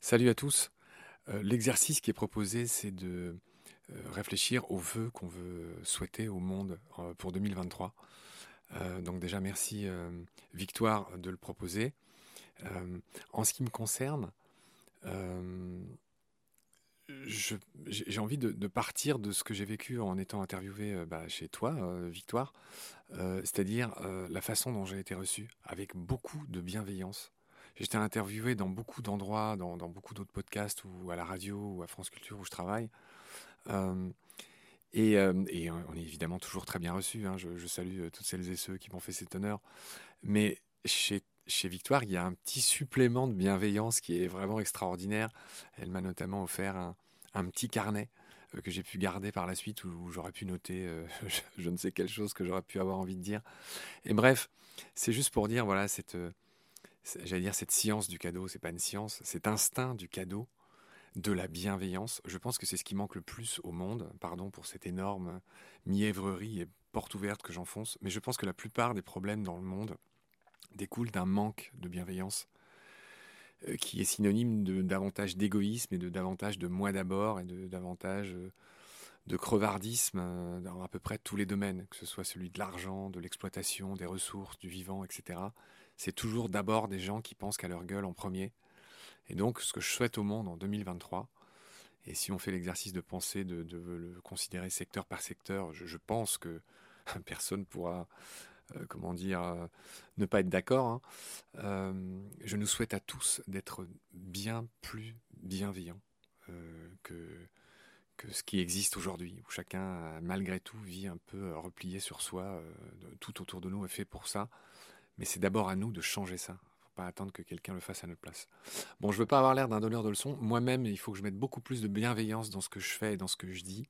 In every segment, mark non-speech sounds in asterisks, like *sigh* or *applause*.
Salut à tous. Euh, l'exercice qui est proposé, c'est de euh, réfléchir aux vœux qu'on veut souhaiter au monde euh, pour 2023. donc déjà, merci Victoire de le proposer. en ce qui me concerne, j'ai envie de, partir de ce que j'ai vécu en étant interviewé bah, chez toi, Victoire, c'est-à-dire la façon dont j'ai été reçu, avec beaucoup de bienveillance, été interviewé dans beaucoup d'endroits, dans, beaucoup d'autres podcasts ou à la radio ou à France Culture où je travaille. Euh, et, euh, et, on est évidemment toujours très bien reçu. Hein. Je, salue euh, toutes celles et ceux qui m'ont fait cet honneur. Mais chez, Victoire, il y a un petit supplément de bienveillance qui est vraiment extraordinaire. Elle m'a notamment offert un, petit carnet que j'ai pu garder par la suite où, j'aurais pu noter *laughs* je, ne sais quelle chose que j'aurais pu avoir envie de dire. Et bref, c'est juste pour dire, voilà, cette j'allais dire cette science du cadeau, c'est pas une science, cet instinct du cadeau, de la bienveillance. Je pense que c'est ce qui manque le plus au monde. Pardon pour cette énorme mièvrerie et porte ouverte que j'enfonce, mais je pense que la plupart des problèmes dans le monde découlent d'un manque de bienveillance euh, qui est synonyme de davantage d'égoïsme et de davantage de moi d'abord et de davantage euh, de crevardisme euh, dans à peu près tous les domaines, que ce soit celui de l'argent, de l'exploitation, des ressources, du vivant, etc c'est toujours d'abord des gens qui pensent qu'à leur gueule en premier. Et donc, ce que je souhaite au monde en 2023, et si on fait l'exercice de penser, de, le considérer secteur par secteur, je, pense que *laughs* personne pourra, euh, comment dire, euh, ne pas être d'accord. Hein. Je nous souhaite à tous d'être bien plus bienveillants que, que ce qui existe aujourd'hui, où chacun, malgré tout, vit un peu replié sur soi. tout autour de nous est fait pour ça. Mais c'est d'abord à nous de changer ça. Faut pas attendre que quelqu'un le fasse à notre place. Bon, je veux pas avoir l'air d'un donneur de leçons. Moi-même, il faut que je mette beaucoup plus de bienveillance dans ce que je fais et dans ce que je dis.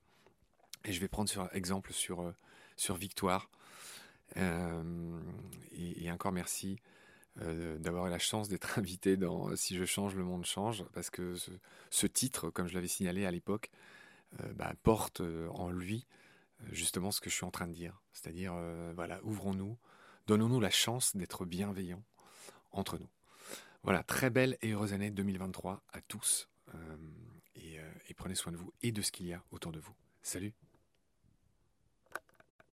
Et je vais prendre sur exemple sur, euh, sur Victoire. Euh, et, encore merci euh, d'avoir eu la chance d'être *laughs* invité dans Si je change, le monde change. Parce que ce, titre, comme je l'avais signalé à l'époque, bah, porte en lui justement ce que je suis en train de dire. C'est-à-dire, voilà, ouvrons-nous Donnons-nous la chance d'être bienveillants entre nous. Voilà, très belle et heureuse année 2023 à tous. Euh, euh, et prenez soin de vous et de ce qu'il y a autour de vous. Salut